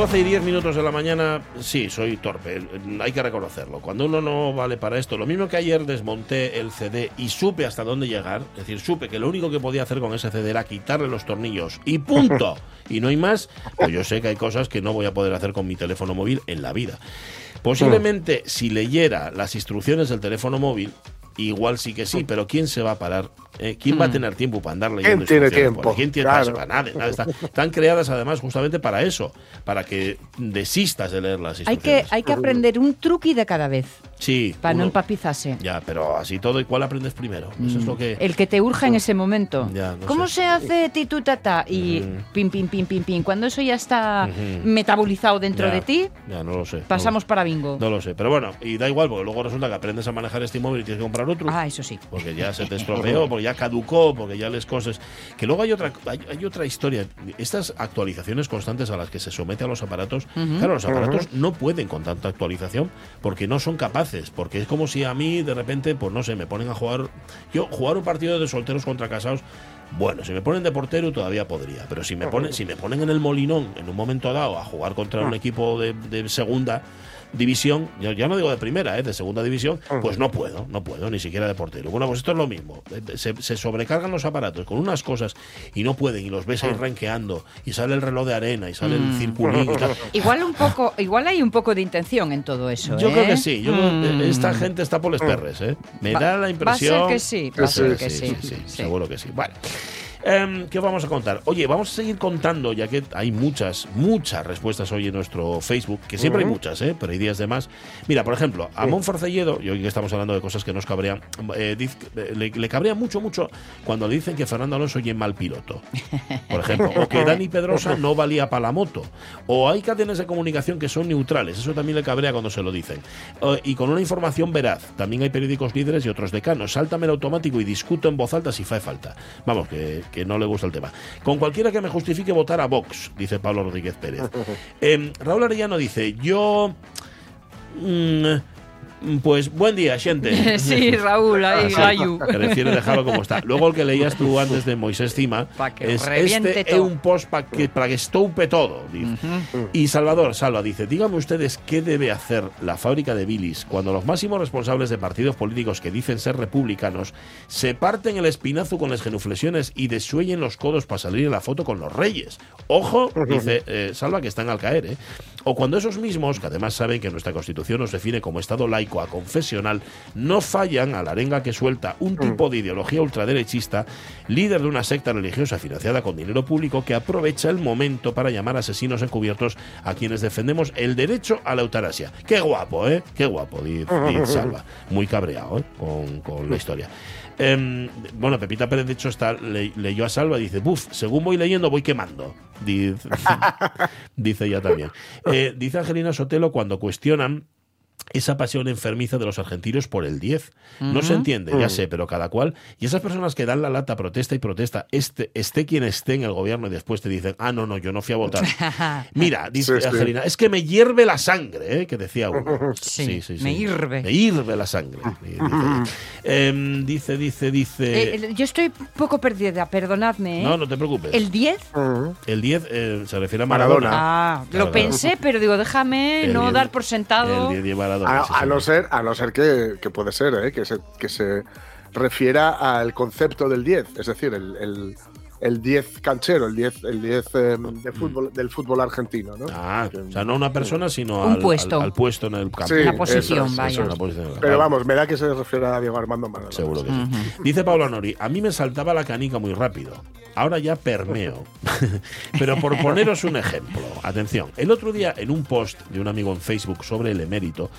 12 y 10 minutos de la mañana, sí, soy torpe, hay que reconocerlo. Cuando uno no vale para esto, lo mismo que ayer desmonté el CD y supe hasta dónde llegar, es decir, supe que lo único que podía hacer con ese CD era quitarle los tornillos y punto, y no hay más, pues yo sé que hay cosas que no voy a poder hacer con mi teléfono móvil en la vida. Posiblemente si leyera las instrucciones del teléfono móvil, igual sí que sí, pero ¿quién se va a parar? Eh, ¿Quién va a tener tiempo para andar leyendo ¿Quién tiene tiempo? ¿Quién tiene Claro. para nada, nada, está- Están creadas además justamente para eso, para que desistas de leer las Hay que, hay que aprender un truqui de cada vez Sí, para no uno- empapizarse. Ya, pero así todo, ¿y cuál aprendes primero? Eso es lo que... El que te urja en ese momento. Ya, no ¿Cómo sé. se hace titutata? Y pim, pim, pim, pim, pim. Cuando eso ya está Ujú. metabolizado dentro Ya, de ti, Ya, no lo sé. pasamos para bingo. No, no lo sé, pero bueno, y da igual, porque luego resulta que aprendes a manejar este móvil y tienes que comprar otro. Ah, eso sí. porque ya se te estropeó, porque ya caducó, porque ya les cosas. Que luego hay otra, hay, hay otra historia. Estas actualizaciones constantes a las que se somete a los aparatos, claro, los aparatos no pueden con tanta actualización porque no son capaces, porque es como si a mí de repente, pues no sé, me ponen a jugar. Yo, jugar un partido de solteros contra casados. Bueno, si me ponen de portero todavía podría, pero si me ponen, si me ponen en el molinón en un momento dado a jugar contra un equipo de, de segunda división, yo ya no digo de primera, ¿eh? de segunda división, pues no puedo, no puedo, ni siquiera de portero. Bueno, pues esto es lo mismo. Eh, Se, se sobrecargan los aparatos con unas cosas y no pueden, y los ves ahí renqueando, y sale el reloj de arena, y sale el circulín y tal. Igual un poco, igual hay un poco de intención en todo eso. Yo ¿eh? creo que sí, yo creo que Mm. esta gente está por los perres, ¿eh? Me Va- da la va a ser impresión. que sí, va a ser que sí, sí. seguro que sí. Vale. Em, ¿Qué vamos a contar? Oye, vamos a seguir contando, ya que hay muchas, muchas respuestas hoy en nuestro Facebook, que siempre hay muchas, ¿eh? pero hay días de más. Mira, por ejemplo, a Mon Forcelledo, y hoy que estamos hablando de cosas que nos cabrean, eh, eh, le, le cabrea mucho, mucho cuando le dicen que Fernando Alonso es mal piloto, por ejemplo, o que Dani Pedrosa no valía para la moto, o hay cadenas de comunicación que son neutrales, eso también le cabrea cuando se lo dicen, Eh, y con una información veraz. También hay periódicos líderes y otros decanos. Sáltame el automático y discuto en voz alta si fae falta. Vamos, que, que no le gusta el tema. Con cualquiera que me justifique votar a Vox, dice Pablo Rodríguez Pérez. Em, Raúl Arellano dice, yo... mm, pues buen día, gente. Sí, Raúl, ahí, Gayu. Prefiero dejarlo como está. Luego el que leías tú antes de Moisés Cima es este es un post para que, para que estoupe todo. dice. Y Salvador Salva dice, díganme ustedes qué debe hacer la fábrica de bilis cuando los máximos responsables de partidos políticos que dicen ser republicanos se parten el espinazo con las genuflexiones y desuellen los codos para salir en la foto con los reyes. Ojo, dice eh, Salva, que están al caer. ¿eh? O cuando esos mismos, que además saben que nuestra constitución nos define como Estado laico a confesional, no fallan a la arenga que suelta un tipo de ideología ultraderechista, líder de una secta religiosa financiada con dinero público que aprovecha el momento para llamar asesinos encubiertos a quienes defendemos el derecho a la eutanasia. Qué guapo, ¿eh? Qué guapo, dice Salva. Muy cabreado, ¿eh? Con, con la historia. Em, bueno, Pepita Pérez, de hecho, está, le- leyó a Salva y dice, buf, según voy leyendo, voy quemando. Dice, dice ella también. Eh, dice Angelina Sotelo cuando cuestionan esa pasión enfermiza de los argentinos por el 10. No se entiende, ya sé, pero cada cual. Y esas personas que dan la lata, protesta y protesta, este, esté quien esté en el gobierno y después te dicen, ah, no, no, yo no fui a votar. Mira, dice Sí, sí. Angelina, es que me hierve la sangre, ¿eh? que decía uno. Sí, me hirve. Me hierve la sangre. Em, dice, dice, dice. Eh, yo estoy un poco perdida, perdonadme. ¿eh? no, no te preocupes. ¿El 10? El 10 eh, se refiere a Maradona. Maradona. Ah, Claro, lo claro. pensé, pero digo, déjame El no 10 dar por sentado. El 10 de A, no ser, a no ser que, que puede ser, ¿eh? que, se, que se refiera al concepto del 10, es decir, el, el- el 10 canchero, el 10, el 10 eh, de fútbol, del fútbol argentino, ¿no? Ah, o sea, no una persona, sino Un al, puesto. al- al puesto en el campo. Sí, La posición, es, vaya. es. Posición Pero vamos, me da que se refiere a Diego Armando Maradona. Seguro que sí. Dice Pablo Nori, a mí me saltaba la canica muy rápido. Ahora ya permeo. Pero por poneros un ejemplo, atención, el otro día en un post de un amigo en Facebook sobre el emérito,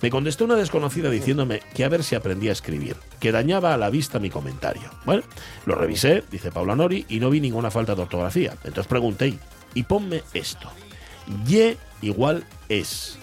me contestó una desconocida diciéndome que a ver si aprendía a escribir, que dañaba a la vista mi comentario. Bueno, lo revisé, dice Pablo Nori, y no vi ninguna falta de ortografía. Entonces pregunté, y ponme esto. Y igual es.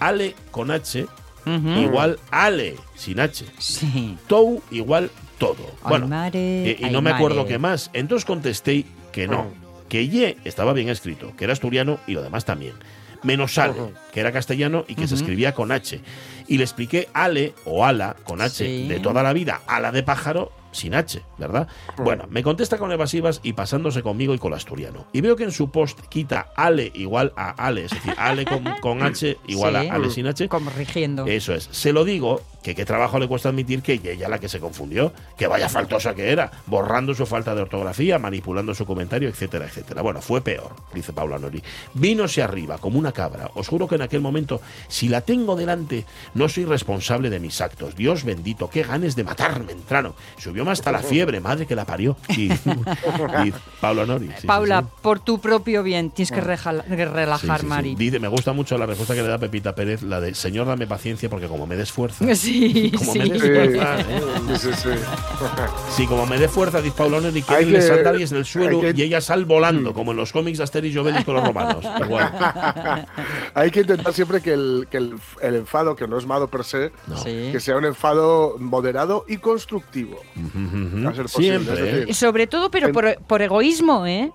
Ale con H igual Ale sin H. Sí. Tou igual todo. Bueno, mare, eh, y no me acuerdo mare. qué más. Entonces contesté que no, que Ye estaba bien escrito, que era asturiano y lo demás también. Menos Ale, que era castellano y que se escribía con H. Y le expliqué Ale o Ala con H Sí. de toda la vida, Ala de pájaro sin H, ¿verdad? Bueno, me contesta con evasivas y pasándose conmigo y con el asturiano. Y veo que en su post quita Ale igual a Ale, es decir, Ale con, con H igual Sí. a Ale sin H. Corrigiendo. Eso es. Se lo digo, que qué trabajo le cuesta admitir que ella la que se confundió, que vaya faltosa que era, borrando su falta de ortografía, manipulando su comentario, etcétera, etcétera. Bueno, fue peor, dice Paula Nori. Vínose arriba como una cabra. Os juro que en aquel momento, si la tengo delante, no soy responsable de mis actos. Dios bendito, qué ganes de matarme entraron. Subió más hasta la fiebre, madre que la parió. Y, y Paula Nori. sí, sí, Paula, sí. por tu propio bien, tienes que Sí, relajar, sí, sí. Mari. Dice, me gusta mucho la respuesta que le da Pepita Pérez, la de Señor, dame paciencia porque como me des fuerza. Sí, Como sí. me des Sí, fuerza, sí, sí, sí. Sí, como me dé fuerza, dice Paulón, y que le sandalias en el suelo que- y ella sal volando, como en los cómics de Asterix y Obelix con los romanos. Igual. Hay que intentar siempre que el, que el, el enfado, que no es malo per se, No. Sí. que sea un enfado moderado y constructivo. Ujú. A ser posible, Siempre, ¿eh? Sobre todo, pero En- por, por egoísmo, ¿eh?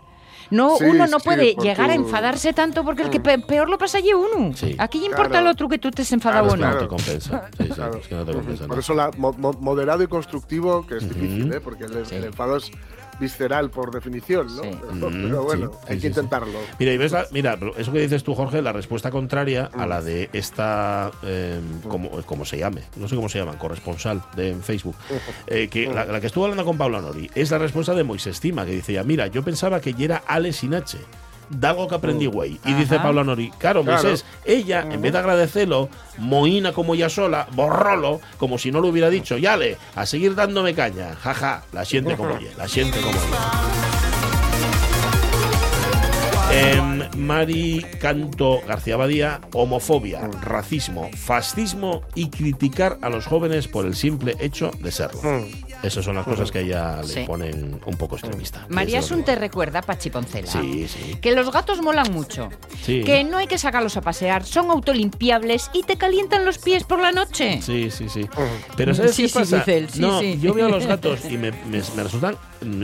No, Sí, uno no puede llegar a enfadarse tanto porque el que pe- peor lo pasa allí uno. Sí. Aquí importa Claro. el otro que tú te has enfadado Claro, o no. No te compensa. Sí, es que no te compensa. Por eso la mo- mo- moderado y constructivo, que es difícil, ¿eh? porque el, Sí. el enfado es visceral por definición, ¿no? Sí. Pero, pero bueno, sí, hay que intentarlo. Mira, y ves la- mira, eso que dices tú, Jorge, la respuesta contraria a la de esta, eh, como, como se llame, no sé cómo se llaman, corresponsal de en Facebook, eh, que la, la que estuvo hablando con Pablo Nori, es la respuesta de Moisés Tima, que dice ya, mira, yo pensaba que ya era Ale sin Da algo que aprendí, güey. Y dice. Pablo Nori, claro, Claro. Moisés, ella, en vez de agradecerlo, moína como ella sola, borrolo, como si no lo hubiera dicho. Yale, a seguir dándome caña. Jaja, la siente como ella, la siente como ella. Em, Mari Canto García Badía, homofobia, racismo, fascismo y criticar a los jóvenes por el simple hecho de serlo. Esas son las cosas que a ella le Sí. ponen un poco extremista. María luego. te recuerda, Pachi Poncela, Sí, sí. que los gatos molan mucho, Sí. que no hay que sacarlos a pasear, son autolimpiables y te calientan los pies por la noche. Sí, sí, sí. Pero ¿sabes Sí, qué sí, pasa? él, sí, no, sí. yo veo a los gatos y me, me- me resultan,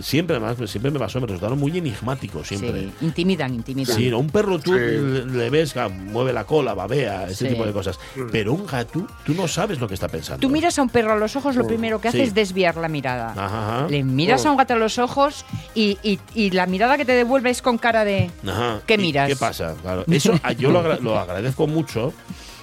siempre además, siempre me pasó, me resultaron muy enigmáticos, siempre. Sí, intimidan, intimidan. Sí, ¿no? un perro tú Sí. le, ves, ah, mueve la cola, babea, ese Sí. tipo de cosas. Pero un gato, tú no sabes lo que está pensando. Tú miras a un perro a los ojos, lo primero que hace Sí. es desviar la mirada. Ajá, ajá. Le miras a un gato a los ojos y, y- y la mirada que te devuelve es con cara de... Ajá. ¿Qué ¿Y miras? ¿Qué pasa? Claro. Eso ah, yo lo, agra- lo agradezco mucho.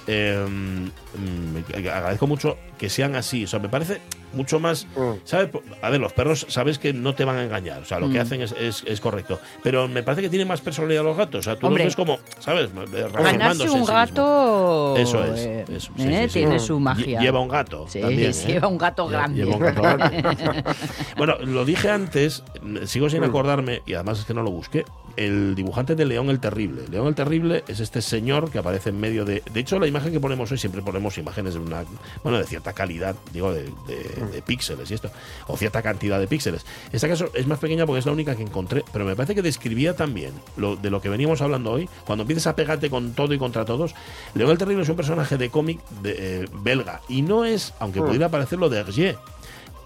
Eh, mm, agradezco mucho que sean así. O sea, me parece mucho más. Mm. ¿sabes? A ver, los perros sabes que no te van a engañar. O sea, lo que Mm. hacen es, es- es correcto. Pero me parece que tienen más personalidad los gatos. O sea, tú Hombre. los ves como, ¿sabes? Ganarse un sí gato... Eso es, eh, eso, sí, eh, sí, sí. Tiene su magia. Lleva un gato. Sí, también, ¿eh? lleva un gato grande. lleva un gato grande. bueno, lo dije antes, sigo sin acordarme, y además es que no lo busqué. El dibujante de León el Terrible. León el Terrible es este señor que aparece en medio de. De hecho, la imagen que ponemos hoy siempre ponemos imágenes de una. Bueno, de cierta calidad, digo, de, de- de píxeles y esto. O cierta cantidad de píxeles. En este caso es más pequeña porque es la única que encontré, pero me parece que describía también lo, de lo que veníamos hablando hoy. Cuando empiezas a pegarte con todo y contra todos, León el Terrible es un personaje de cómic de, eh, belga. Y no es, aunque Mm. pudiera parecer lo de Hergé.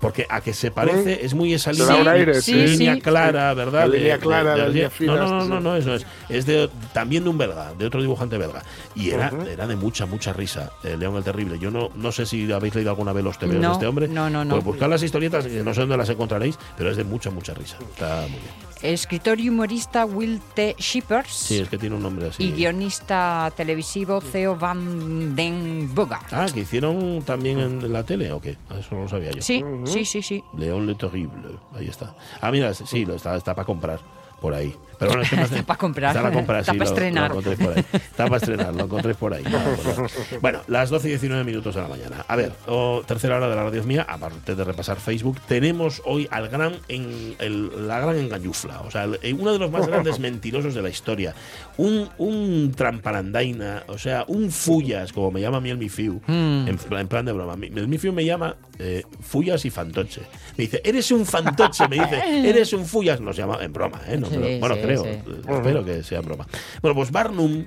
Porque a que se parece es muy esa línea, aire, sí, línea sí. clara, ¿verdad? La línea clara, la línea fina, No, no, no, no, eso es. Es de, también de un belga, de otro dibujante belga. Y era, era de mucha, mucha risa, eh, León el Terrible. Yo no, no sé si habéis leído alguna vez los tebeos No, de este hombre. no, no, no. Pues buscad las historietas, que no sé dónde las encontraréis, pero es de mucha, mucha risa. Está muy bien. Escritor y humorista Will T. Shippers. Sí, es que tiene un nombre así. Y guionista televisivo Theo Van Den Bogart. Ah, que hicieron también en la tele, ¿o qué? Eso no lo sabía yo. Sí, sí, sí, sí. León le Terrible. Ahí está. Ah, mira, sí, lo está, está para comprar por ahí. Pero bueno, es que más- Está pa' comprar. Está para comprar, Está sí, pa' lo- estrenar. Lo, encontréis por ahí. Está para estrenar, lo encontréis por ahí. Bueno, las 12 y 19 minutos de la mañana. A ver, oh, tercera hora de la radio mía, aparte de repasar Facebook, tenemos hoy al gran en, el- la gran engañufla, o sea, el- eh, uno de los más grandes mentirosos de la historia. Un, un tramparandaina, o sea, un fullas, como me llama a mí el Mifiu, Hmm. en, plan- en plan de broma. El Mifiu me llama eh, fullas y fantoche. Me dice, eres un fantoche, me dice, eres un fullas. Nos llama en broma, ¿eh? No, Sí, pero- bueno, sí, creo. sí. eh, Espero que sea broma. Bueno, pues Barnum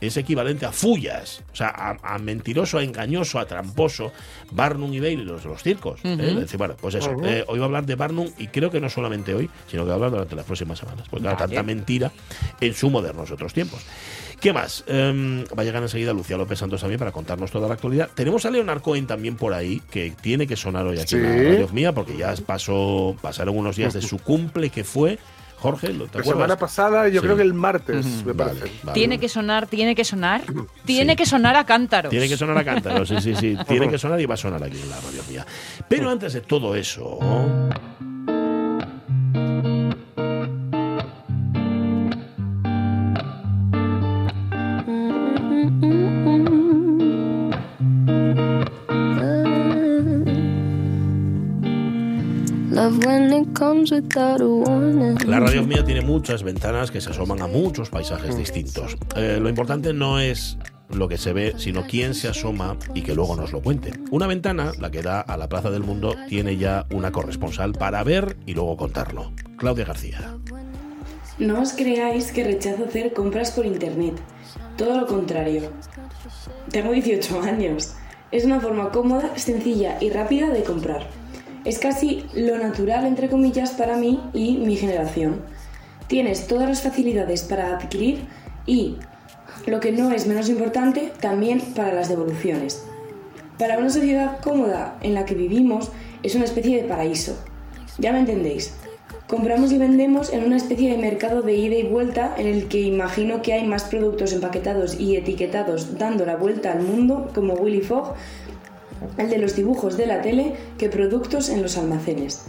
es equivalente a fullas, o sea, a, a mentiroso, a engañoso, a tramposo. Barnum y Bailey, los de los circos. ¿eh? Es decir, bueno, pues eso. eh, hoy voy a hablar de Barnum y creo que no solamente hoy, sino que voy a hablar durante las próximas semanas. Porque Vale. tanta mentira en su modernos otros tiempos. ¿Qué más? Em, va a llegar enseguida Lucía López Santos también para contarnos toda la actualidad. Tenemos a Leonard Cohen también por ahí, que tiene que sonar hoy aquí en la Sí. radio mía, porque ya pasó, pasaron unos días de su cumple, que fue. Jorge, ¿lo- ¿te La acuerdas? semana pasada, yo Sí. creo que el martes, me Vale, parece. vale. Tiene que sonar, tiene que sonar, tiene Sí. que sonar a cántaros. Tiene que sonar a cántaro, sí, sí, sí. Tiene que sonar y va a sonar aquí en la radio mía. Pero antes de todo eso. La radio mía tiene muchas ventanas que se asoman a muchos paisajes distintos. Eh, lo importante no es lo que se ve, sino quién se asoma y que luego nos lo cuente. Una ventana, la que da a la Plaza del Mundo, tiene ya una corresponsal para ver y luego contarlo. Claudia García. No os creáis que rechazo hacer compras por internet. Todo lo contrario. Tengo 18 años. Es una forma cómoda, sencilla y rápida de comprar. Es casi lo natural, entre comillas, para mí y mi generación. Tienes todas las facilidades para adquirir y, lo que no es menos importante, también para las devoluciones. Para una sociedad cómoda en la que vivimos es una especie de paraíso. Ya me entendéis. Compramos y vendemos en una especie de mercado de ida y vuelta en el que imagino que hay más productos empaquetados y etiquetados dando la vuelta al mundo como Willy Fogg, el de los dibujos de la tele, que productos en los almacenes.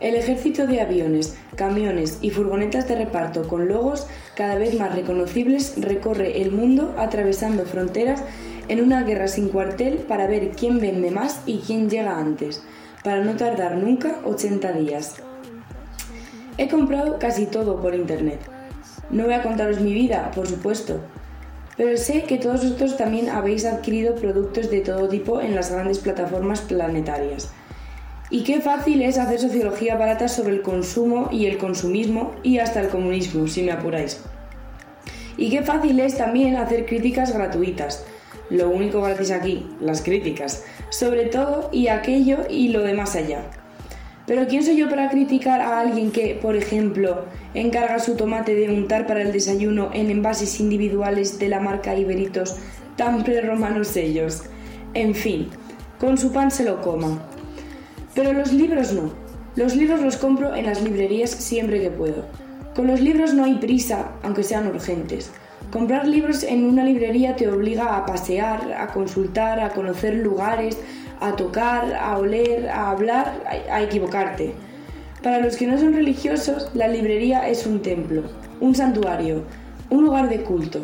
El ejército de aviones, camiones y furgonetas de reparto con logos cada vez más reconocibles recorre el mundo atravesando fronteras en una guerra sin cuartel para ver quién vende más y quién llega antes, para no tardar nunca 80 días. He comprado casi todo por internet. No voy a contaros mi vida, por supuesto, pero sé que todos vosotros también habéis adquirido productos de todo tipo en las grandes plataformas planetarias. Y qué fácil es hacer sociología barata sobre el consumo y el consumismo y hasta el comunismo, si me apuráis. Y qué fácil es también hacer críticas gratuitas. Lo único gratis aquí, las críticas. Sobre todo y aquello y lo de más allá. Pero ¿quién soy yo para criticar a alguien que, por ejemplo, encarga su tomate de untar para el desayuno en envases individuales de la marca Iberitos tan prerromanos ellos? En fin, con su pan se lo coma. Pero los libros no. Los libros los compro en las librerías siempre que puedo. Con los libros no hay prisa, aunque sean urgentes. Comprar libros en una librería te obliga a pasear, a consultar, a conocer lugares, a tocar, a oler, a hablar, a, equivocarte. Para los que no son religiosos, la librería es un templo, un santuario, un lugar de culto.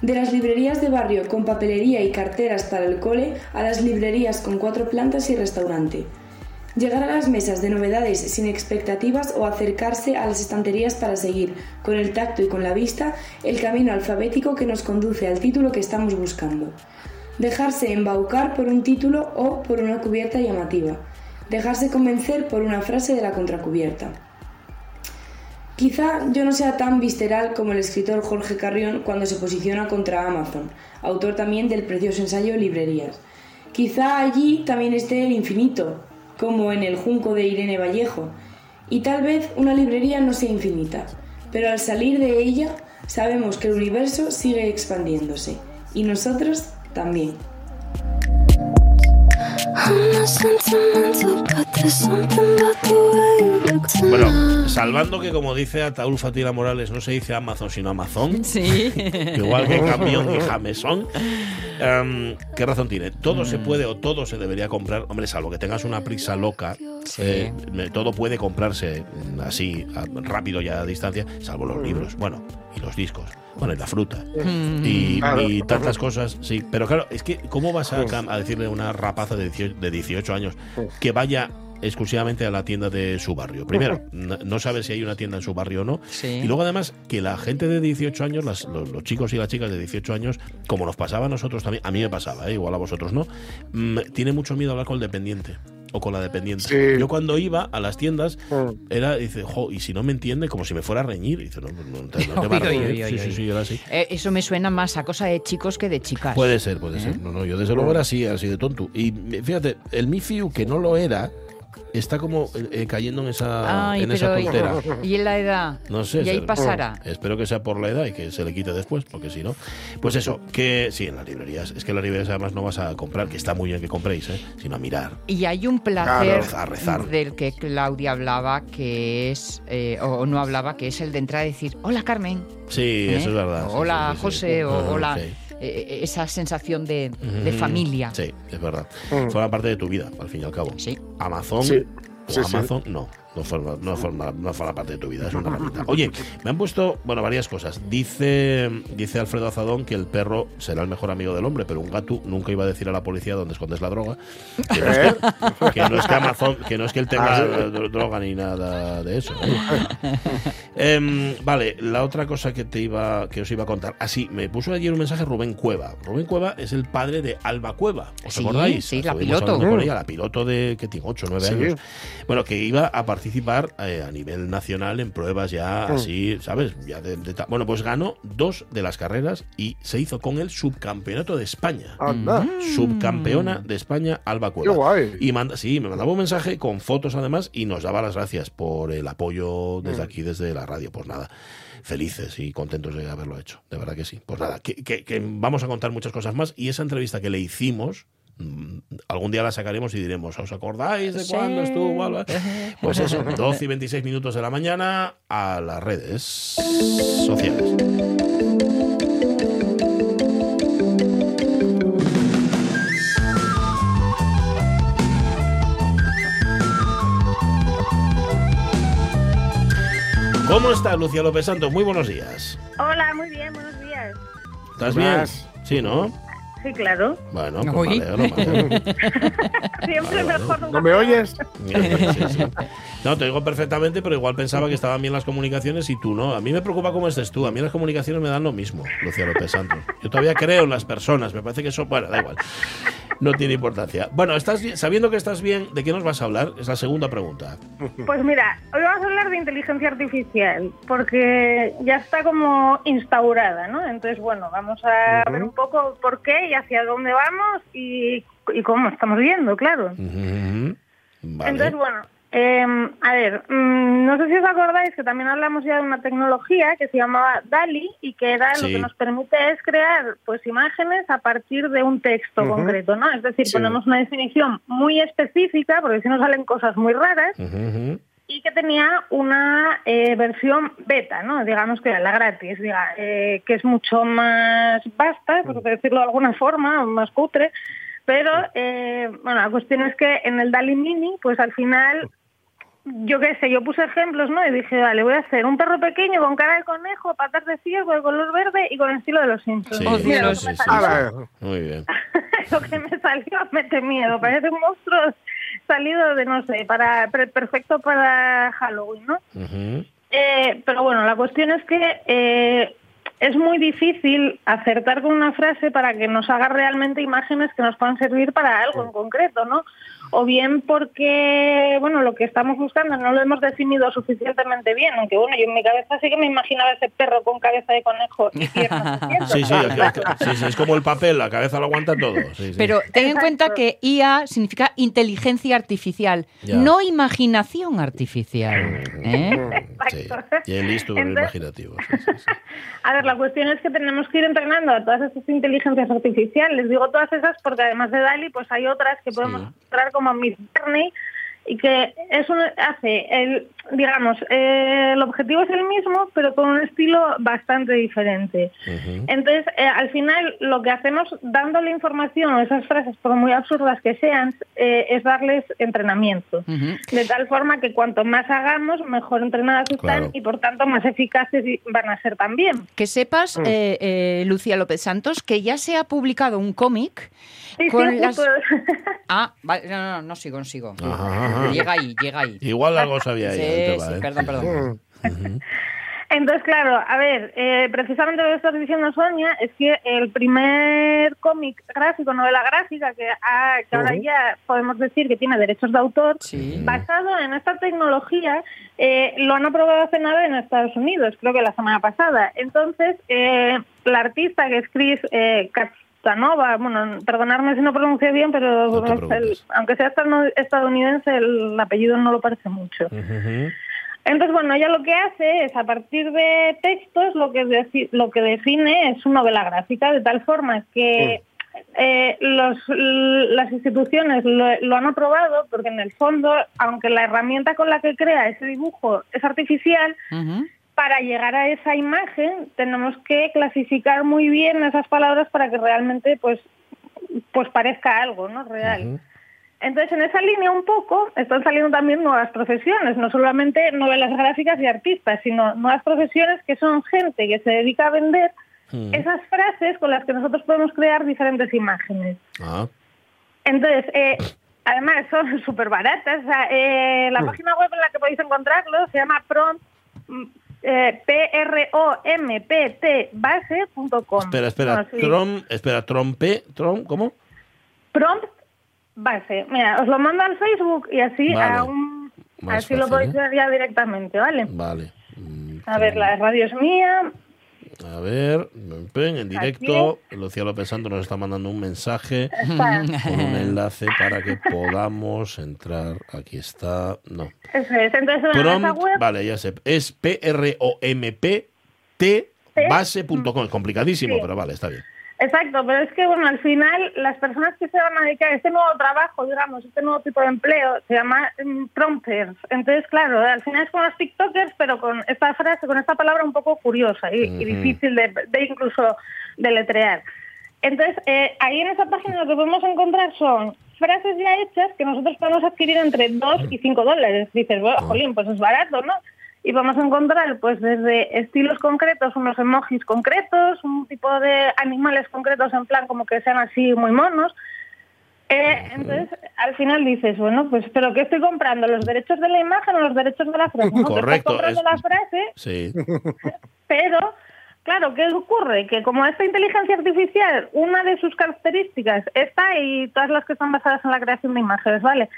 De las librerías de barrio con papelería y carteras para el cole a las librerías con cuatro plantas y restaurante. Llegar a las mesas de novedades sin expectativas o acercarse a las estanterías para seguir, con el tacto y con la vista, el camino alfabético que nos conduce al título que estamos buscando. Dejarse embaucar por un título o por una cubierta llamativa. Dejarse convencer por una frase de la contracubierta. Quizá yo no sea tan visceral como el escritor Jorge Carrión cuando se posiciona contra Amazon, autor también del precioso ensayo Librerías. Quizá allí también esté el infinito, como en El Junco de Irene Vallejo, y tal vez una librería no sea infinita, pero al salir de ella sabemos que el universo sigue expandiéndose, y nosotros también. Bueno, salvando que como dice Ataúl Fatila Morales, no se dice Amazon sino Amazon, Sí. igual que camión y jamesón, em, ¿qué razón tiene? Todo Mm. se puede o todo se debería comprar, hombre, salvo que tengas una prisa loca, Sí. eh, todo puede comprarse mm, así, rápido y a distancia, salvo los libros, bueno, y los discos, bueno, y la fruta, Mm. y, Claro. y tantas cosas, sí, pero claro, es que, ¿cómo vas a, cam- a decirle a una rapaza de 18, de 18 años que vaya exclusivamente a la tienda de su barrio? Primero, no sabe si hay una tienda en su barrio o no, Sí. y luego además que la gente de 18 años, las- los, los chicos y las chicas de 18 años, como nos pasaba a nosotros también, a mí me pasaba, ¿eh? igual a vosotros no, mm, tiene mucho miedo a hablar con el dependiente o con la dependiente. Sí. Yo cuando iba a las tiendas Mm. era, dice, jo, y si no me entiende, como si me fuera a reñir. Dice, no, no, no te, no te va a Oy, oy, reñir. oy, Sí, sí, sí, era así. Eh, eso me suena más a cosa de chicos que de chicas. Puede ser, puede ser. No, no, yo desde luego era así, así de tonto. Y fíjate, el Mifiu, que no lo era, está como eh, eh, cayendo en esa, Ay, en esa tontera. y en la edad. No sé. Y ahí se- pasará. Espero que sea por la edad y que se le quite después, porque si no. Pues eso, que sí, en las librerías. Es que en las librerías además no vas a comprar, que está muy bien que compréis, ¿eh? sino a mirar. Y hay un placer Claro, a rezar. del que Claudia hablaba, que es, eh, o no hablaba, que es el de entrar a decir, hola Carmen. Sí, eso es verdad. Hola sí, sí, sí. José, o hola. Eh, esa sensación de, familia. Sí, es verdad. Mm. Forma parte de tu vida, al fin y al cabo. Sí. Amazon. Sí, o sí, sí. Amazon, no. No forma, no, forma, no forma parte de tu vida, es una herramienta. Oye, me han puesto, bueno, varias cosas. Dice, dice Alfredo Azadón que el perro será el mejor amigo del hombre, pero un gato nunca iba a decir a la policía dónde escondes la droga. Que no es que, que no es que Amazon, que no es que él tenga Ah, sí. eh, dro- droga ni nada de eso. ¿eh? Em, vale, la otra cosa que te iba, que os iba a contar. Así, me puso ayer un mensaje Rubén Cueva. Rubén Cueva es el padre de Alba Cueva. ¿Os Sí, acordáis? sí, la Estuvimos piloto. con Mm. ella, la piloto de que tiene 8 o 9 Sí. años. Bueno, que iba a participar eh, a nivel nacional en pruebas ya Mm. así, ¿sabes? Ya de- de ta- bueno, pues ganó dos de las carreras y se hizo con el subcampeonato de España. Anda. Subcampeona de España, Alba Qué Cueva. guay. Y manda, sí, me mandaba un mensaje con fotos además y nos daba las gracias por el apoyo Mm. desde aquí, desde la radio. Pues nada, felices y contentos de haberlo hecho. De verdad que sí. Pues nada, que, que- que vamos a contar muchas cosas más. Y esa entrevista que le hicimos, mm, algún día la sacaremos y diremos, ¿os acordáis de Sí. cuándo estuvo? Alba? Pues eso, 12 y 26 minutos de la mañana a las redes sociales. ¿Cómo está Lucía López Santos? Muy buenos días. Hola, muy bien, buenos días. ¿Estás bien? Sí, ¿no? Sí, claro. Bueno, pues Uy. me alegro, me alegro. Siempre Vale, mejor. ¿No me oyes? Sí, sí. No, te digo perfectamente, pero igual pensaba que estaban bien las comunicaciones y tú no. A mí me preocupa cómo estés tú. A mí las comunicaciones me dan lo mismo, Lucía López Santos. Yo todavía creo en las personas. Me parece que eso, bueno, da igual. No tiene importancia. Bueno, estás bien- sabiendo que estás bien, ¿de qué nos vas a hablar? Es la segunda pregunta. Pues mira, hoy vamos a hablar de inteligencia artificial, porque ya está como instaurada, ¿no? Entonces, bueno, vamos a ver un poco por qué y hacia dónde vamos y, y cómo estamos viendo, claro. Vale. Entonces, bueno, eh, a ver, mm, no sé si os acordáis que también hablamos ya de una tecnología que se llamaba DALI y que era lo que nos permite es crear pues imágenes a partir de un texto concreto, ¿no? Es decir, Sí. ponemos una definición muy específica, porque si no salen cosas muy raras, y que tenía una eh, versión beta, ¿no? Digamos que era la gratis, diga, eh, que es mucho más vasta, por decirlo de alguna forma, más cutre, pero eh, bueno, la cuestión es que en el DALI Mini, pues al final, yo qué sé, yo puse ejemplos, ¿no? Y dije, vale, voy a hacer un perro pequeño con cara de conejo, patas de ciervo de color verde y con el estilo de los Simpsons. Sí, Oh, sí, Dios. sí, sí. Muy bien. lo que me salió mete miedo. Parece un monstruo salido de, no sé, para per- perfecto para Halloween, ¿no? Eh, pero bueno, la cuestión es que eh, es muy difícil acertar con una frase para que nos haga realmente imágenes que nos puedan servir para algo en concreto, ¿no? O bien porque, bueno, lo que estamos buscando no lo hemos definido suficientemente bien, aunque bueno, yo en mi cabeza sí que me imaginaba ese perro con cabeza de conejo y piernas. Sí, sí, es, sí, sí, es como el papel, la cabeza lo aguanta todo. sí, sí. Pero ten en cuenta que IA significa inteligencia artificial, Ya. no imaginación artificial. ¿eh? Sí, Exacto. y el listo Entonces- imaginativo. sí, sí, sí. A ver, la cuestión es que tenemos que ir entrenando a todas estas inteligencias artificiales. Digo todas esas porque además de DALI, pues hay otras que podemos Sí. encontrar como Midjourney y que eso hace, el, digamos, eh, el objetivo es el mismo, pero con un estilo bastante diferente. Entonces, eh, al final, lo que hacemos dándole información a esas frases, por muy absurdas que sean, eh, es darles entrenamiento. De tal forma que cuanto más hagamos, mejor entrenadas están Claro. y por tanto más eficaces van a ser también. Que sepas, Mm. eh, eh, Lucía López Santos, que ya se ha publicado un cómic Sí, con sí, las... justo. Ah, vale, no, no, no sigo, no sigo. Ajá, ajá. Llega ahí, llega ahí. Igual algo sabía Sí, ahí va, sí, ¿eh? perdón, perdón. Entonces, claro, a ver, eh, precisamente lo que estás diciendo, Sonia, es que el primer cómic gráfico, novela gráfica, que, que ahora ya podemos decir que tiene derechos de autor, Sí. basado en esta tecnología, eh, lo han aprobado hace nada en Estados Unidos, creo que la semana pasada. Entonces, eh, la artista que es Chris eh, Bueno, perdonadme si no pronuncio bien, pero No el- aunque sea estadounidense, el apellido no lo parece mucho. Entonces, bueno, ella lo que hace es, a partir de textos, lo que, deci- lo que define es su novela gráfica, de tal forma que eh, los, las instituciones lo, lo han aprobado, porque en el fondo, aunque la herramienta con la que crea ese dibujo es artificial. Para llegar a esa imagen tenemos que clasificar muy bien esas palabras para que realmente pues, pues parezca algo, ¿no? Real. Entonces, en esa línea un poco están saliendo también nuevas profesiones, no solamente novelas gráficas y artistas, sino nuevas profesiones que son gente que se dedica a vender esas frases con las que nosotros podemos crear diferentes imágenes. Ah, Entonces, eh, además son súper baratas. O sea, eh, la página web en la que podéis encontrarlo se llama prompt, eh, P-R-O-M-P-T base.com. espera, espera. Bueno, sí. Trom, espera, trompe, trom, ¿cómo? Prompt base. Mira, os lo mando al Facebook y así Vale. a un, Más así lo podéis ¿eh? ver ya directamente, ¿vale? Vale. Mm, A ver, la radio es mía. A ver, en directo, Lucía López Santos nos está mandando un mensaje con un enlace para que podamos entrar. Aquí está. No. eso es. Entonces, en esa Prompt, web, vale, ya sé. Es P-R-O-M-P-T base.com. Es complicadísimo, Sí. pero vale, está bien. Exacto, pero es que, bueno, al final, las personas que se van a dedicar a este nuevo trabajo, digamos, este nuevo tipo de empleo, se llama mm, prompters. Entonces, claro, al final es con los TikTokers, pero con esta frase, con esta palabra un poco curiosa y, difícil de, de incluso deletrear. Entonces, eh, ahí en esa página lo que podemos encontrar son frases ya hechas que nosotros podemos adquirir entre 2 y 5 dólares. Dices, bueno, jolín, pues es barato, ¿no? Y vamos a encontrar, pues, desde estilos concretos, unos emojis concretos, un tipo de animales concretos en plan como que sean así muy monos. Eh, entonces, al final dices, bueno, pues, ¿pero qué estoy comprando? ¿Los derechos de la imagen o los derechos de la frase? No, Correcto, comprando es- la frase, Sí. pero, claro, ¿qué ocurre? Que como esta inteligencia artificial, una de sus características está y todas las que están basadas en la creación de imágenes, ¿vale?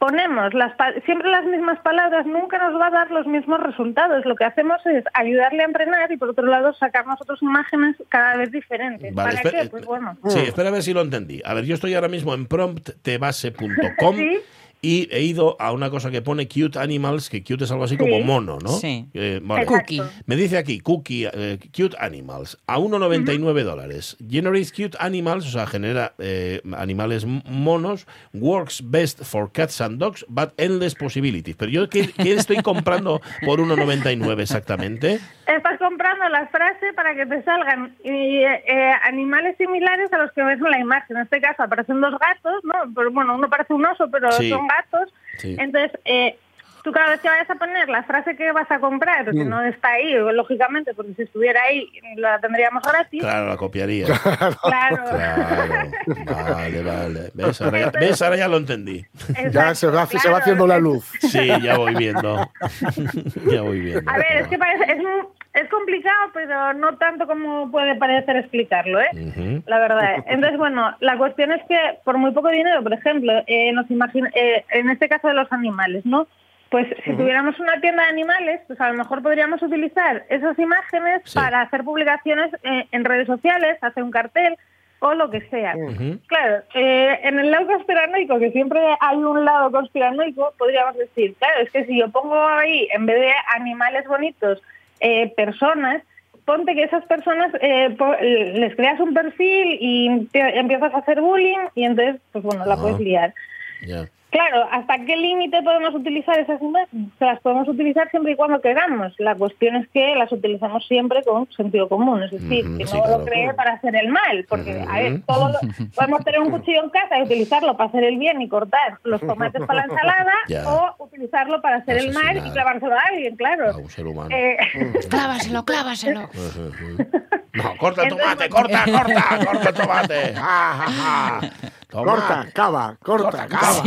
Ponemos las pa- siempre las mismas palabras, nunca nos va a dar los mismos resultados. Lo que hacemos es ayudarle a entrenar y, por otro lado, sacar nosotros imágenes cada vez diferentes. Vale, ¿Para qué? Pues bueno. Sí, espera a ver si lo entendí. A ver, yo estoy ahora mismo en prompttbase.com Sí. Y he ido a una cosa que pone cute animals, que cute es algo así Sí. como mono, ¿no? Sí. Eh, vale. Cookie. Me dice aquí, cookie, eh, cute animals, a 1,99 dólares. Generates cute animals, o sea, genera eh, animales m- monos, works best for cats and dogs, but endless possibilities. Pero yo, ¿qué, qué estoy comprando por 1,99 exactamente? Estás comprando la frase para que te salgan eh, animales similares a los que ves en la imagen. En este caso aparecen dos gatos, ¿no? Pero, bueno, uno parece un oso, pero Sí. son Sí. Entonces, eh, tú cada vez que vayas a poner la frase que vas a comprar, que no está ahí, lógicamente, porque si estuviera ahí la tendríamos gratis. Claro, la copiaría. Claro. Claro. Vale, vale. ¿Ves? Ahora ya, ¿ves? Ahora ya lo entendí. Ya se va, se va haciendo la luz. Sí, ya voy viendo. ya voy viendo. A ver, es que parece, es, un- es complicado, pero no tanto como puede parecer explicarlo, ¿eh? La verdad. Entonces, bueno, la cuestión es que por muy poco dinero, por ejemplo, eh, nos imagina, eh, en este caso de los animales, ¿no? Pues si tuviéramos una tienda de animales, pues a lo mejor podríamos utilizar esas imágenes Sí. para hacer publicaciones eh, en redes sociales, hacer un cartel o lo que sea. Claro, eh, en el lado conspiranoico, que siempre hay un lado conspiranoico, podríamos decir, claro, es que si yo pongo ahí, en vez de animales bonitos, eh, personas, ponte que esas personas eh, les creas un perfil y te- empiezas a hacer bullying y entonces, pues bueno, la puedes liar. Claro, ¿hasta qué límite podemos utilizar esas imágenes? Se las podemos utilizar siempre y cuando queramos. La cuestión es que las utilizamos siempre con sentido común, es decir, que sí, no claro. lo cree para hacer el mal, porque a ver, todo lo- podemos tener un cuchillo en casa y utilizarlo para hacer el bien y cortar los tomates para la ensalada, Ya. o utilizarlo para hacer el mal y clavárselo a alguien, claro. A un ser humano. Eh, Clávaselo, clávaselo. No, corta el tomate, corta, corta, corta el tomate. Ja, ja, ja. Toma. Corta, cava, corta, Corta, cava.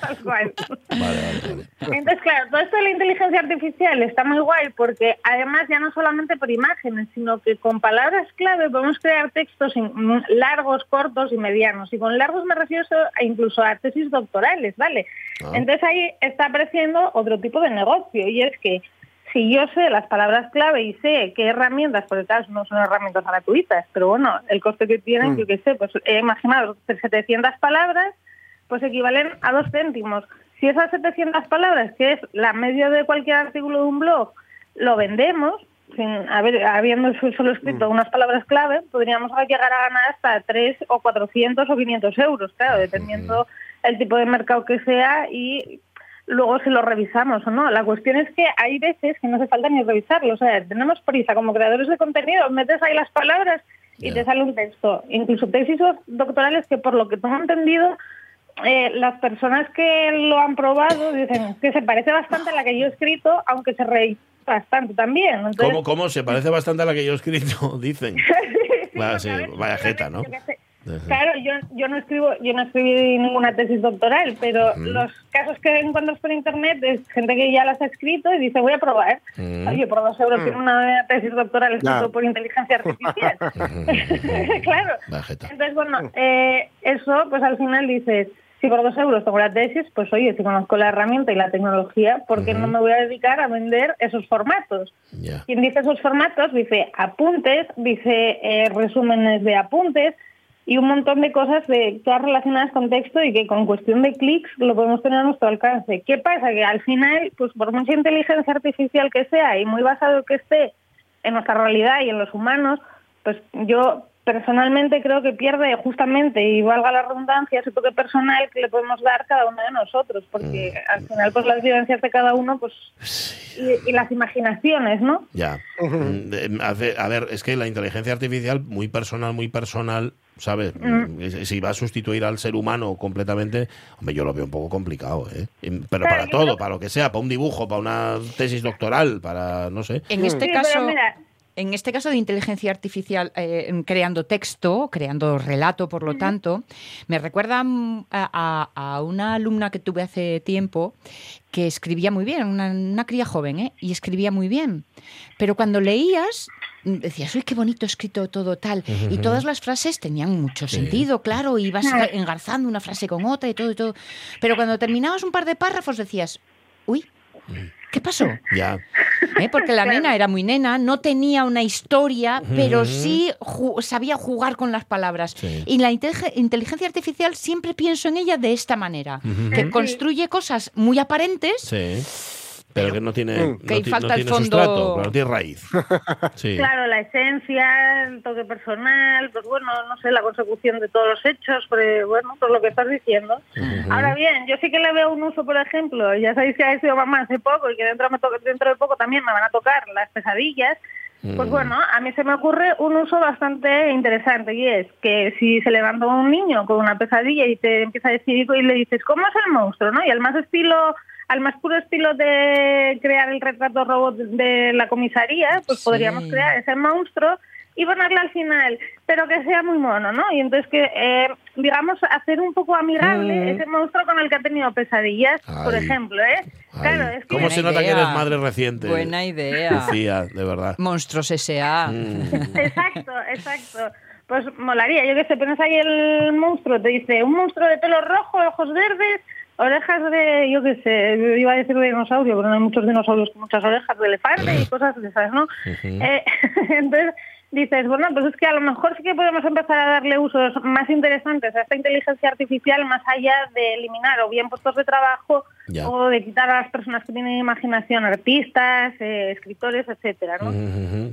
tal cual. Vale, vale, vale. Entonces, claro, todo esto de la inteligencia artificial está muy guay porque además ya no solamente por imágenes, sino que con palabras clave podemos crear textos largos, cortos y medianos. Y con largos me refiero a incluso a tesis doctorales, ¿vale? Ah. Entonces ahí está apareciendo otro tipo de negocio y es que si yo sé las palabras clave y sé qué herramientas, porque claro, no son herramientas gratuitas, pero bueno, el coste que tienen, Mm. yo qué sé, pues he imaginado 700 palabras, pues equivalen a dos céntimos. Si esas 700 palabras, que es la media de cualquier artículo de un blog, lo vendemos, sin haber, habiendo solo escrito unas palabras clave, podríamos llegar a ganar hasta 3 o 400 o 500 euros, claro, dependiendo el tipo de mercado que sea y luego si lo revisamos o no. La cuestión es que hay veces que no hace falta ni revisarlo, o sea, tenemos prisa como creadores de contenido, metes ahí las palabras y te sale un texto. Incluso tesis doctorales que por lo que tengo entendido, eh, las personas que lo han probado dicen que se parece bastante a la que yo he escrito, aunque se reí bastante también. Entonces, ¿Cómo, ¿Cómo? Se parece bastante a la que yo he escrito, dicen. Vaya, sí, vaya jeta, ¿no? Claro, yo, yo no escribo, yo no escribí ninguna tesis doctoral, pero los casos que encuentras por internet es gente que ya las ha escrito y dice voy a probar. Oye, por dos euros tiene una tesis doctoral escrita Ya. por inteligencia artificial. claro. Entonces, bueno, eh, eso, pues al final dices, si por dos euros tengo la tesis, pues oye, si conozco la herramienta y la tecnología, ¿por qué no me voy a dedicar a vender esos formatos? Quien dice esos formatos dice apuntes, dice eh, resúmenes de apuntes y un montón de cosas de todas relacionadas con texto y que con cuestión de clics lo podemos tener a nuestro alcance. ¿Qué pasa? Que al final, pues por mucha inteligencia artificial que sea y muy basado que esté en nuestra realidad y en los humanos, pues yo personalmente creo que pierde justamente, y valga la redundancia, ese toque personal que le podemos dar cada uno de nosotros, porque al final pues las vivencias de cada uno pues y, y las imaginaciones, ¿no? Ya. Mm, a ver- a ver, es que la inteligencia artificial, muy personal, muy personal, ¿sabes? Mm, Si va a sustituir al ser humano completamente, hombre, yo lo veo un poco complicado, ¿eh? Pero Claro, para todo, creo- para lo que sea, para un dibujo, para una tesis doctoral, para, no sé. En este Sí, pero caso, mira- en este caso de inteligencia artificial eh, creando texto, creando relato, por lo tanto, me recuerda mm, a, a- a una alumna que tuve hace tiempo que escribía muy bien, una, una cría joven, ¿eh? y escribía muy bien. Pero cuando leías mm, decías, uy, qué bonito escrito todo tal. Y todas las frases tenían mucho Sí. sentido, claro, y ibas engarzando una frase con otra y todo y todo. Pero cuando terminabas un par de párrafos decías, uy, ¿qué pasó? Ya. ¿eh? Porque la nena era muy nena, no tenía una historia, pero sí ju- sabía jugar con las palabras. Sí. Y la intelig- inteligencia artificial siempre pienso en ella de esta manera, que construye cosas muy aparentes. Sí. Pero que no tiene, Mm. no Que falta no el tiene fondo. sustrato, claro, no tiene raíz. Sí. Claro, la esencia, el toque personal, pues bueno, no sé, la consecución de todos los hechos, pues bueno, por lo que estás diciendo. Ahora bien, yo sí que le veo un uso, por ejemplo, ya sabéis que he sido mamá hace poco y que dentro, me dentro de poco también me van a tocar las pesadillas. Pues Mm. bueno, a mí se me ocurre un uso bastante interesante y es que si se levanta un niño con una pesadilla y te empieza a decir y le dices, ¿cómo es el monstruo? ¿no? Y al más estilo al más puro estilo de crear el retrato robot de la comisaría, pues Sí. podríamos crear ese monstruo y ponerle al final, pero que sea muy mono, ¿no? Y entonces que, eh, digamos, hacer un poco amigable Mm. ese monstruo con el que ha tenido pesadillas, por ejemplo, ¿eh? Ay, Claro, es que... ¿Cómo se nota que eres madre reciente? Buena idea. Lucía, de verdad. Monstruos S.A. Mm. Exacto, exacto. Pues molaría, yo que sé, pones ahí el monstruo, te dice un monstruo de pelo rojo, ojos verdes, orejas de, yo qué sé, iba a decir de dinosaurio, pero no hay muchos dinosaurios con muchas orejas de elefante y cosas de esas, ¿no? Eh, entonces dices, bueno, pues es que a lo mejor sí que podemos empezar a darle usos más interesantes a esta inteligencia artificial más allá de eliminar o bien puestos de trabajo Ya. o de quitar a las personas que tienen imaginación, artistas, eh, escritores, etcétera, ¿no?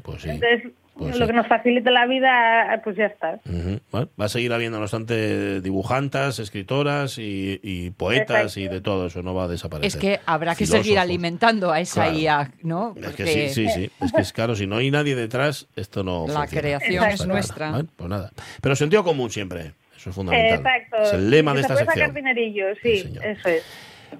Pues sí. Entonces, Pues lo sí. que nos facilite la vida, pues ya está. Bueno, va a seguir habiendo, no obstante, dibujantas, escritoras y, y poetas Exacto. y de todo eso, no va a desaparecer. Es que habrá que Filósofos. seguir alimentando a esa Claro. IA, ¿no? Es que sí, sí, sí. Es que es claro, si no hay nadie detrás, esto no La funciona. creación es nuestra. Bueno, pues nada. Pero sentido común siempre. Eso es fundamental. Exacto. Es el lema de se esta puede sección. sacar dinerillo, Sí, sí, señor. eso es.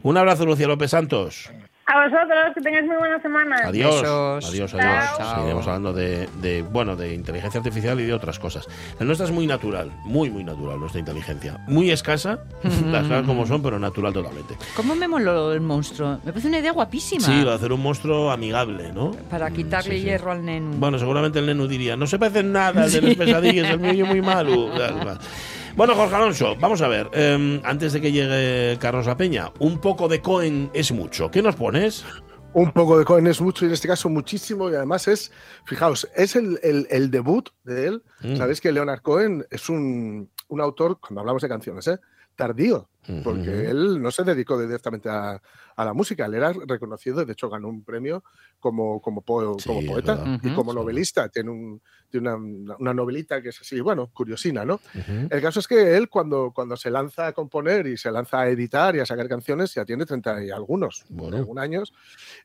Un abrazo, Lucía López Santos. A vosotros, que tengáis muy buena semana. Adiós. Besos. Adiós, adiós. Chao. Seguiremos hablando de, de, bueno, de inteligencia artificial y de otras cosas. La nuestra es muy natural, muy, muy natural, nuestra inteligencia. Muy escasa, las cosas como son, pero natural totalmente. ¿Cómo me moló el monstruo? Me parece una idea guapísima. Sí, lo de hacer un monstruo amigable, ¿no? Para Mm, quitarle sí, sí. hierro al neno. Bueno, seguramente el neno diría, no se parece en nada de las pesadillas, el mío es muy malo. Bueno, Jorge Alonso, vamos a ver, eh, antes de que llegue Carlos La Peña, un poco de Cohen es mucho. ¿Qué nos pones? Un poco de Cohen es mucho y en este caso muchísimo y además es, fijaos, es el, el- el debut de él. Mm. Sabéis que Leonard Cohen es un, un autor, cuando hablamos de canciones, ¿eh? Tardío, porque él no se dedicó directamente a, a la música, él era reconocido, de hecho ganó un premio como, como, po- Sí, como es poeta y como Sí. novelista. Tiene, un, tiene una, una novelita que es así, bueno, curiosina, ¿no? Ujú. El caso es que él cuando, cuando se lanza a componer y se lanza a editar y a sacar canciones ya tiene 30 y algunos, Bueno. algún años.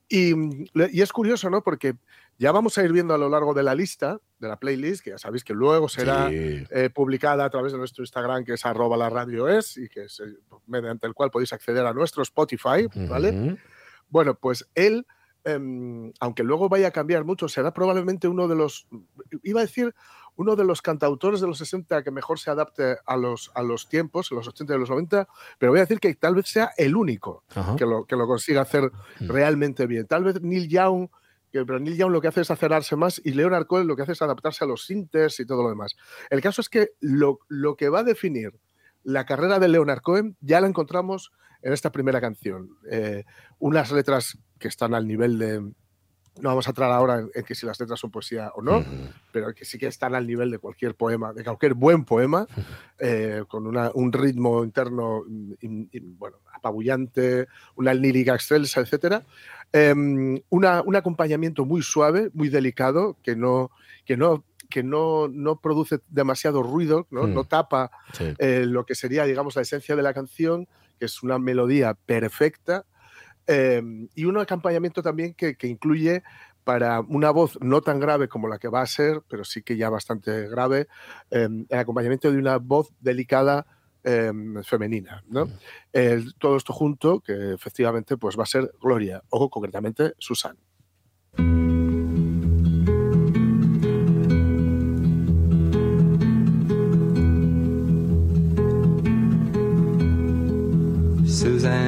Y, y es curioso, ¿no? Porque ya vamos a ir viendo a lo largo de la lista, de la playlist, que ya sabéis que luego será Sí. eh, publicada a través de nuestro Instagram, que es arroba la radio es, y que es eh, mediante el cual podéis acceder a nuestro Spotify, ¿vale? Bueno, pues él, em, aunque luego vaya a cambiar mucho, será probablemente uno de los, iba a decir, uno de los cantautores de los 60 que mejor se adapte a los, a los tiempos, los 80 y los 90, pero voy a decir que tal vez sea el único que lo, que lo consiga hacer Mm. realmente bien. Tal vez Neil Young, que, pero Neil Young lo que hace es acerarse más y Leonard Cohen lo que hace es adaptarse a los sinters y todo lo demás. El caso es que lo, lo que va a definir la carrera de Leonard Cohen ya la encontramos en esta primera canción. Eh, unas letras que están al nivel de... No vamos a entrar ahora en, en que si las letras son poesía o no, pero que sí que están al nivel de cualquier poema, de cualquier buen poema, eh, con una- un ritmo interno mm, in- in- bueno, apabullante, una lírica excelsa, etc. una, un acompañamiento muy suave, muy delicado, que no, que no, que no, no produce demasiado ruido, no, Mm. no tapa Sí. eh, lo que sería, digamos, la esencia de la canción, que es una melodía perfecta, eh, y un acompañamiento también que, que incluye para una voz no tan grave como la que va a ser, pero sí que ya bastante grave, eh, el acompañamiento de una voz delicada eh, femenina. ¿no? El- todo esto junto, que efectivamente pues, va a ser Gloria, o concretamente Susan. Suzanne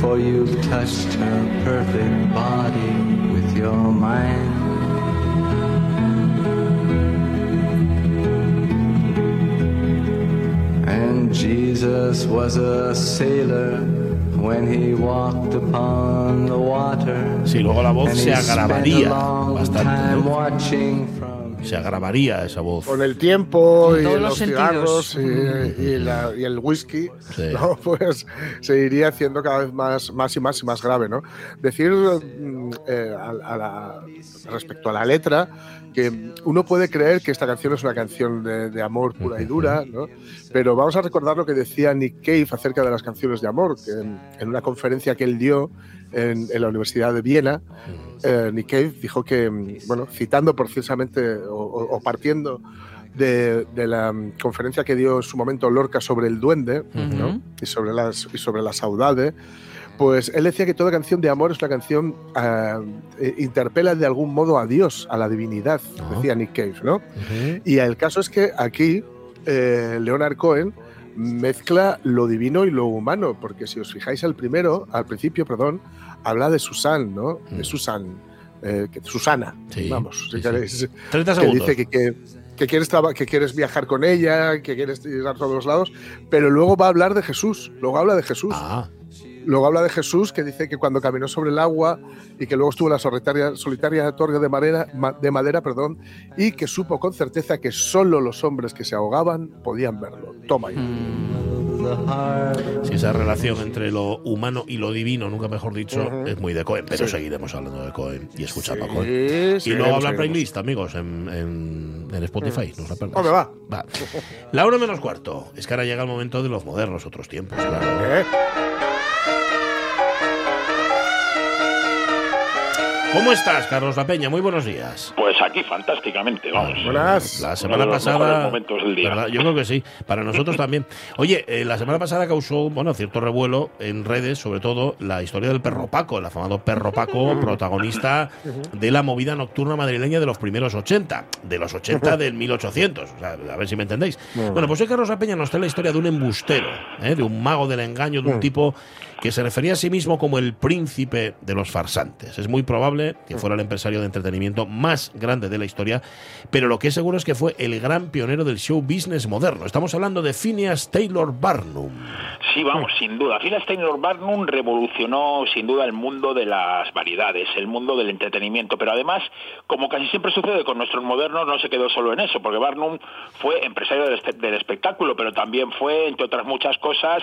for you've touched her perfect body with your mind. And Jesus was a sailor when he walked upon the water. Sí, luego la voz se agravaría bastante. Se agravaría esa voz. Con el tiempo y todos los, los cigarros y, y la- y el whisky, Sí. ¿no? pues se iría haciendo cada vez más, más y más y más grave. ¿no? Decir mm, eh, a- a la- respecto a la letra que uno puede creer que esta canción es una canción de, de amor pura y dura, ¿no? pero vamos a recordar lo que decía Nick Cave acerca de las canciones de amor, que en, en una conferencia que él dio en, en la Universidad de Viena, eh, Nick Cave dijo que, mm, bueno, citando precisamente o, o- partiendo de, de la mm, conferencia que dio en su momento Lorca sobre el duende ¿no? Ujú. y, sobre las, y sobre la saudade, pues él decía que toda canción de amor es una canción eh, interpela de algún modo a Dios, a la divinidad, Ah. decía Nick Cave, ¿no? Ujú. Y el caso es que aquí eh, Leonard Cohen mezcla lo divino y lo humano, porque si os fijáis al primero, al principio, perdón, habla de Susan, ¿no? Mm. De Susan, eh, que- Susana, Sí, vamos, si sí, 30 que segundos. dice que, que, que quieres que quieres viajar con ella, que quieres ir a todos los lados, pero luego va a hablar de Jesús, luego habla de Jesús. Ah, Luego habla de Jesús que dice que cuando caminó sobre el agua y que luego estuvo en la solitaria, solitaria torre de madera, ma- de madera perdón, y que supo con certeza que solo los hombres que se ahogaban podían verlo. Toma heart. si esa relación entre lo humano y lo divino, nunca mejor dicho, Ujú. es muy de Cohen, pero Sí. seguiremos hablando de Cohen y escuchando a Cohen. Sí, Y luego habla playlist, amigos, en, en- en Spotify. No os la. Hombre, va. Va. La hora menos cuarto. Es que ahora llega el momento de los modernos, otros tiempos, claro. ¿Eh? ¿Cómo estás, Carlos La Peña? Muy buenos días. Pues aquí fantásticamente, vamos. Buenas. La semana Uno de los mejores pasada. momentos del día. ¿verdad? Yo creo que sí. Para nosotros también. Oye, eh, la semana pasada causó bueno, cierto revuelo en redes, sobre todo la historia del perro Paco, el afamado perro Paco, protagonista de la movida nocturna madrileña de los primeros 80, de los 80 del 1800. O sea, a ver si me entendéis. Bueno, pues hoy Carlos La Peña nos trae la historia de un embustero, ¿eh? de un mago del engaño, de un tipo que se refería a sí mismo como el príncipe de los farsantes. Es muy probable que fuera el empresario de entretenimiento más grande de la historia, pero lo que es seguro es que fue el gran pionero del show business moderno. Estamos hablando de Phineas Taylor Barnum. Sí, vamos, sin duda. Phineas Taylor Barnum revolucionó sin duda el mundo de las variedades, el mundo del entretenimiento, pero además, como casi siempre sucede con nuestros modernos, no se quedó solo en eso, porque Barnum fue empresario del, espectáculo, pero también fue, entre otras muchas cosas,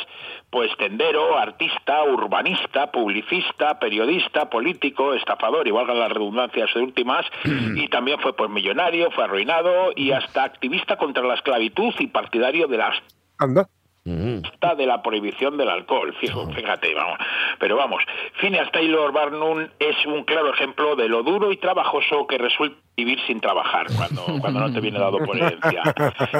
pues tendero, artista, urbanista, publicista, periodista, político, estafador, y valga la redundancia de últimas, y también fue pues millonario, fue arruinado y hasta activista contra la esclavitud y partidario de las Anda. Mm. está de la prohibición del alcohol, fijo, fíjate, vamos. Pero vamos, Phineas Taylor Barnum es un claro ejemplo de lo duro y trabajoso que resulta vivir sin trabajar cuando, cuando no te viene dado por herencia.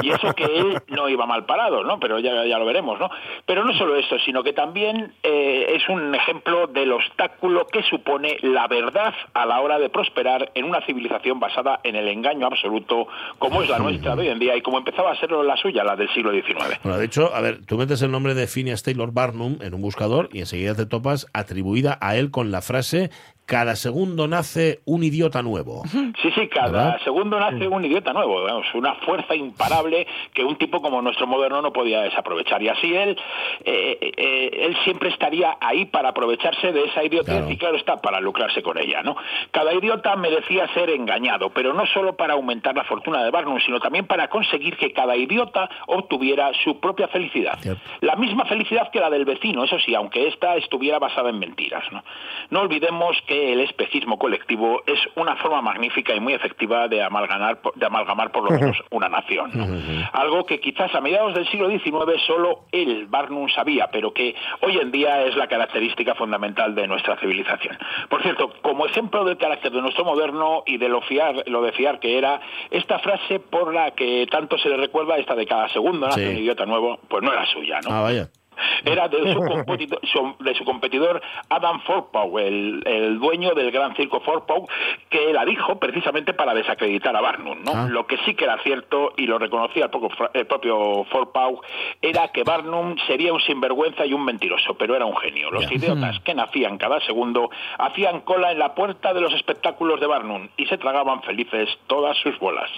Y eso que él no iba mal parado, ¿no? Pero ya, ya lo veremos, ¿no? Pero no solo eso, sino que también eh, es un ejemplo del obstáculo que supone la verdad a la hora de prosperar en una civilización basada en el engaño absoluto, como es la nuestra de hoy en día y como empezaba a ser la suya, la del siglo XIX. Bueno, de hecho, a ver, tú metes el nombre de Phineas Taylor Barnum en un buscador y enseguida te topas atribuida a él con la frase cada segundo nace un idiota nuevo. Sí, sí, cada ¿Verdad? segundo nace un idiota nuevo, vamos, una fuerza imparable que un tipo como nuestro moderno no podía desaprovechar. Y así él, eh, eh, él siempre estaría ahí para aprovecharse de esa idiotez Claro. y claro está, para lucrarse con ella, ¿no? Cada idiota merecía ser engañado, pero no solo para aumentar la fortuna de Barnum, sino también para conseguir que cada idiota obtuviera su propia felicidad. Cierto. La misma felicidad que la del vecino, eso sí, aunque ésta estuviera basada en mentiras. ¿no? no olvidemos que el especismo colectivo es una forma magnífica y muy efectiva de amalgamar, de amalgamar por lo menos una nación. ¿no? Algo que quizás a mediados del siglo XIX solo él, Barnum, sabía, pero que hoy en día es la característica fundamental de nuestra civilización. Por cierto, como ejemplo del carácter de nuestro moderno y de lo, fiar, lo de fiar que era, esta frase por la que tanto se le recuerda, esta de cada segundo nace Sí. un idiota nuevo, pues no era suya, ¿no? Ah, vaya. era de su, competidor, de su competidor Adam Forpow, el, el dueño del gran circo Forpow, que la dijo precisamente para desacreditar a Barnum. ¿no? Ah. Lo que sí que era cierto, y lo reconocía el, poco- el propio Forpow, era que Barnum sería un sinvergüenza y un mentiroso, pero era un genio. Los idiotas que nacían cada segundo hacían cola en la puerta de los espectáculos de Barnum y se tragaban felices todas sus bolas.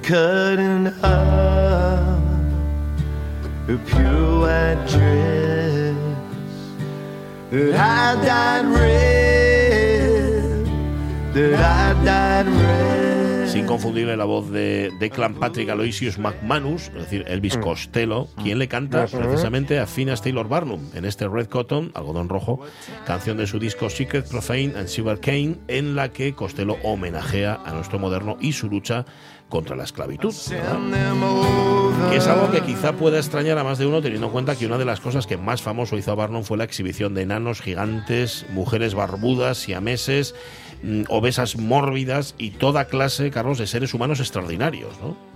And cutting up a pure white dress that I dyed red, that I dyed red. Es inconfundible la voz de Declan Patrick Aloysius McManus, es decir, Elvis Mm. Costello, quien le canta precisamente a Phineas Taylor Barnum en este Red Cotton, algodón rojo, canción de su disco Secret, Profane and Sugar Cane, en la que Costello homenajea a nuestro moderno y su lucha contra la esclavitud. Que es algo que quizá pueda extrañar a más de uno teniendo en cuenta que una de las cosas que más famoso hizo a Barnum fue la exhibición de enanos gigantes, mujeres barbudas, siameses, mm, obesas mórbidas y toda clase, Carlos, de seres humanos extraordinarios, ¿no?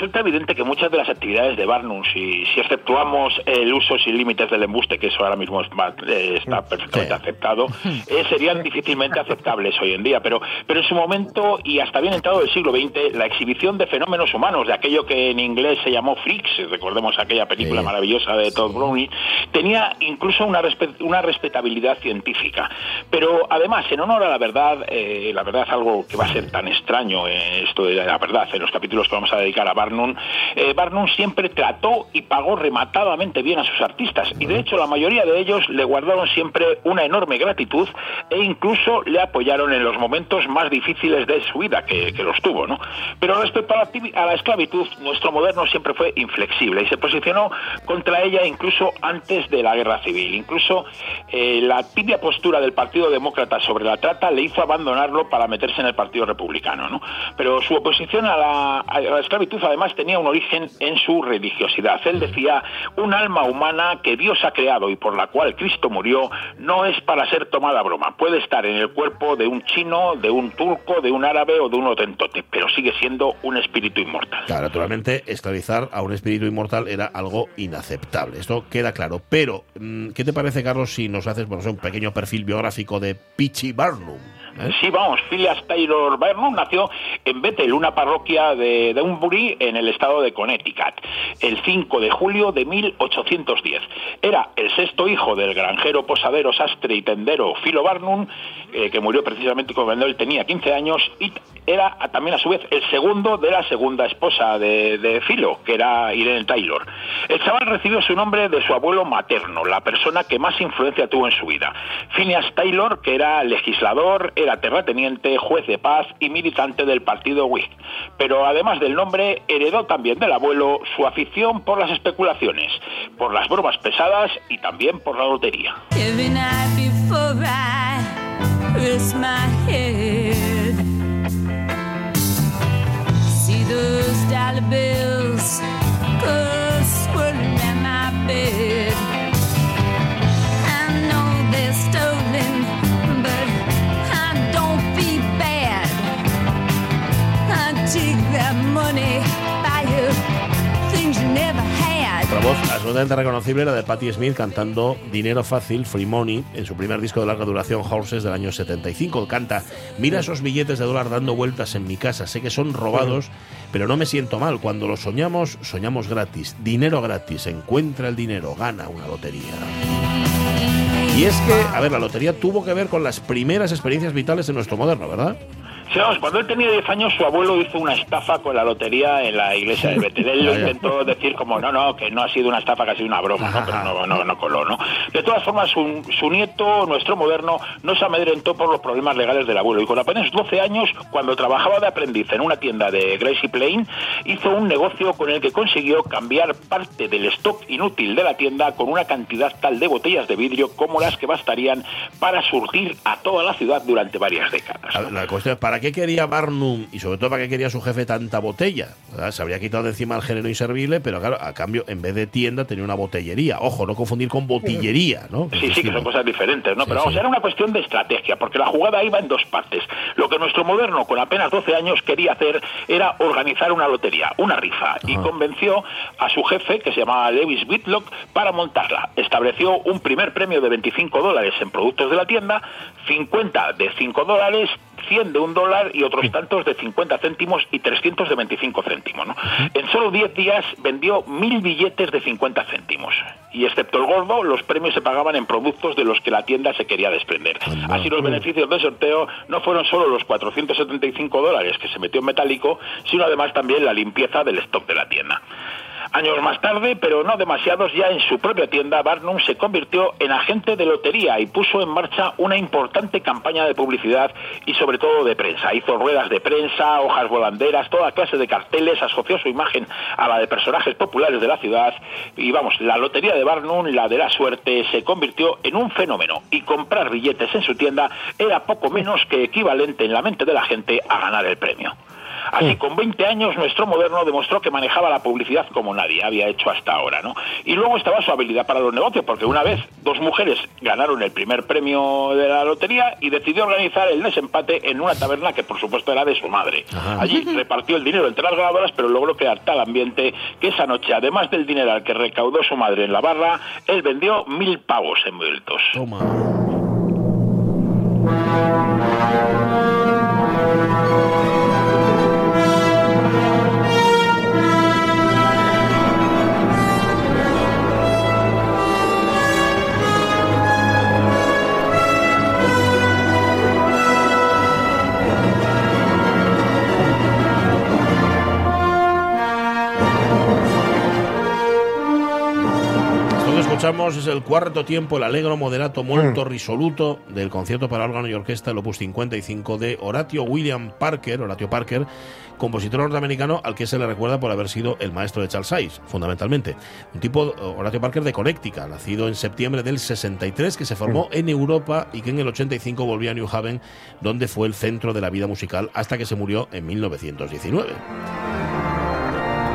Resulta evidente que muchas de las actividades de Barnum, si, si exceptuamos el uso sin límites del embuste, que eso ahora mismo es eh, está perfectamente aceptado, eh, serían difícilmente aceptables hoy en día. Pero, pero en su momento, y hasta bien entrado el siglo XX, la exhibición de fenómenos humanos, de aquello que en inglés se llamó Freaks, recordemos aquella película Sí. maravillosa de Todd Browning, tenía incluso una, una respetabilidad científica. Pero además, en honor a la verdad, eh, la verdad es algo que va a ser tan extraño, esto de la verdad, en los capítulos que vamos a dedicar a Barnum, eh, Barnum siempre trató y pagó rematadamente bien a sus artistas, y de hecho la mayoría de ellos le guardaron siempre una enorme gratitud e incluso le apoyaron en los momentos más difíciles de su vida, que, los tuvo. Pero respecto a la, esclavitud, nuestro moderno siempre fue inflexible y se posicionó contra ella incluso antes de la guerra civil. Incluso eh, la tibia postura del Partido Demócrata sobre la trata le hizo abandonarlo para meterse en el Partido Republicano, ¿no? Pero su oposición a la esclavitud además tenía un origen en su religiosidad. Él decía, un alma humana que Dios ha creado y por la cual Cristo murió no es para ser tomada broma. Puede estar en el cuerpo de un chino, de un turco, de un árabe o de un otentote, pero sigue siendo un espíritu inmortal. Claro, naturalmente, esclavizar a un espíritu inmortal era algo inaceptable. Esto queda claro. Pero, mm, ¿qué te parece, Carlos, si nos haces bueno, un pequeño perfil biográfico de Pichi Barnum? ¿Eh? Sí, vamos, Phileas Taylor Barnum nació en Bethel, una parroquia de Dunbury, en el estado de Connecticut, el 5 de julio de 1810. Era el sexto hijo del granjero, posadero, sastre y tendero Philo Barnum, eh, que murió precisamente cuando él tenía 15 años, y era también a su vez el segundo de la segunda esposa de, de Philo, que era Irene Taylor. El chaval recibió su nombre de su abuelo materno, la persona que más influencia tuvo en su vida. Phineas Taylor, que era legislador, era terrateniente, juez de paz y militante del partido Whig. Pero además del nombre, heredó también del abuelo su afición por las especulaciones, por las bromas pesadas y también por la lotería. Otra voz absolutamente reconocible era de Patti Smith cantando Dinero Fácil, Free Money, en su primer disco de larga duración, Horses, del año 75. Canta, mira esos billetes de dólar dando vueltas en mi casa, sé que son robados, pero no me siento mal. Cuando los soñamos, soñamos gratis. Dinero gratis, encuentra el dinero, gana una lotería. Y es que, a ver, la lotería tuvo que ver con las primeras experiencias vitales de nuestro moderno, ¿verdad? Vamos, cuando él tenía 10 años, su abuelo hizo una estafa con la lotería en la iglesia de Betel. Él lo intentó decir como, no, no, que no ha sido una estafa, que ha sido una broma, ¿no? pero no, no, no coló, ¿no? De todas formas, su, su nieto, nuestro moderno, no se amedrentó por los problemas legales del abuelo. Y con apenas 12 años, cuando trabajaba de aprendiz en una tienda de Gracie Plain, hizo un negocio con el que consiguió cambiar parte del stock inútil de la tienda con una cantidad tal de botellas de vidrio como las que bastarían para surtir a toda la ciudad durante varias décadas. La cuestión es, ¿para qué quería Barnum y sobre todo para qué quería su jefe tanta botella? ¿Verdad? Se habría quitado de encima el género inservible, pero claro, a cambio, en vez de tienda, tenía una botellería. Ojo, no confundir con botillería, ¿no? Sí, sí, que son cosas diferentes, ¿no? Sí, Pero vamos, sí. era una cuestión de estrategia, porque la jugada iba en dos partes. Lo que nuestro moderno, con apenas 12 años, quería hacer era organizar una lotería, una rifa, y convenció a su jefe, que se llamaba Lewis Whitlock, para montarla. Estableció un primer premio de 25 dólares en productos de la tienda, 50 de 5 dólares, 100 de un dólar y otros tantos de 50 céntimos y 300 de 25 céntimos. ¿no? En solo 10 días vendió mil billetes de 50 céntimos. Y excepto el gordo, los premios se pagaban en productos de los que la tienda se quería desprender. Así los beneficios del sorteo no fueron solo los 475 dólares que se metió en metálico, sino además también la limpieza del stock de la tienda. Años más tarde, pero no demasiados, ya en su propia tienda, Barnum se convirtió en agente de lotería y puso en marcha una importante campaña de publicidad y sobre todo de prensa. Hizo ruedas de prensa, hojas volanderas, toda clase de carteles, asoció su imagen a la de personajes populares de la ciudad y vamos, la lotería de Barnum, la de la suerte, se convirtió en un fenómeno y comprar billetes en su tienda era poco menos que equivalente en la mente de la gente a ganar el premio. Así, con 20 años, nuestro moderno demostró que manejaba la publicidad como nadie había hecho hasta ahora, ¿no? Y luego estaba su habilidad para los negocios, porque una vez dos mujeres ganaron el primer premio de la lotería y decidió organizar el desempate en una taberna que, por supuesto, era de su madre. Allí repartió el dinero entre las ganadoras, pero logró crear tal ambiente que esa noche, además del dineral que recaudó su madre en la barra, él vendió mil pavos envueltos. Esto escuchamos es el cuarto tiempo, el allegro moderato molto risoluto del concierto para órgano y orquesta, el opus 55 de Horatio William Parker, Horatio Parker, compositor norteamericano al que se le recuerda por haber sido el maestro de Charles Sayce, fundamentalmente. Un tipo, Horatio Parker de Connecticut, nacido en septiembre del 63, que se formó en Europa y que en el 85 volvió a New Haven, donde fue el centro de la vida musical hasta que se murió en 1919.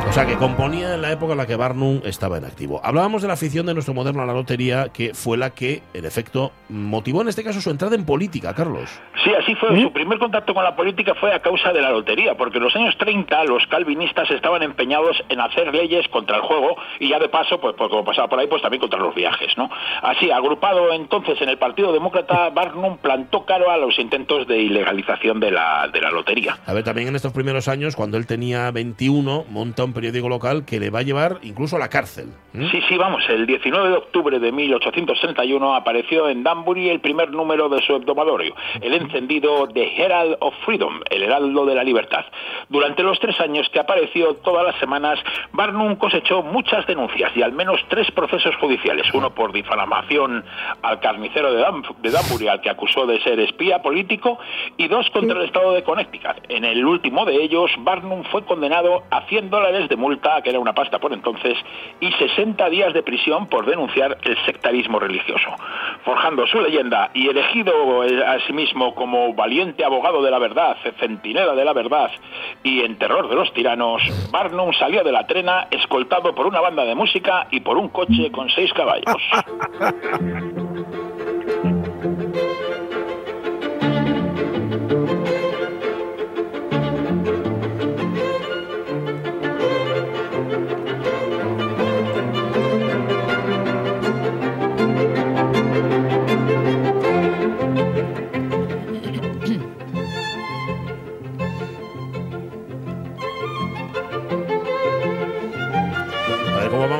O sea, que componía en la época en la que Barnum estaba en activo. Hablábamos de la afición de nuestro moderno a la lotería, que fue la que, en efecto, motivó en este caso su entrada en política, Carlos. Sí, así fue. Su primer contacto con la política fue a causa de la lotería, porque en los años 30 los calvinistas estaban empeñados en hacer leyes contra el juego y ya de paso, pues, pues, como pasaba por ahí, pues también contra los viajes, ¿no? Así, agrupado entonces en el Partido Demócrata, Barnum plantó caro a los intentos de ilegalización de la, de la lotería. A ver, también en estos primeros años, cuando él tenía 21, monta un periódico local que le va a llevar incluso a la cárcel. ¿Mm? Sí, sí, vamos, el 19 de octubre de 1831 apareció en Danbury el primer número de su hebdomadario, el encendido The Herald of Freedom, el Heraldo de la Libertad. Durante los tres años que apareció todas las semanas, Barnum cosechó muchas denuncias y al menos tres procesos judiciales, uno por difamación al carnicero de, Dan- de Danbury, al que acusó de ser espía político, y dos contra el estado de Connecticut. En el último de ellos, Barnum fue condenado a 100 dólares de multa, que era una pasta por entonces, y 60 días de prisión por denunciar el sectarismo religioso. Forjando su leyenda y elegido eh, a sí mismo como valiente abogado de la verdad, centinela de la verdad y en terror de los tiranos, Barnum salió de la trena escoltado por una banda de música y por un coche con seis caballos.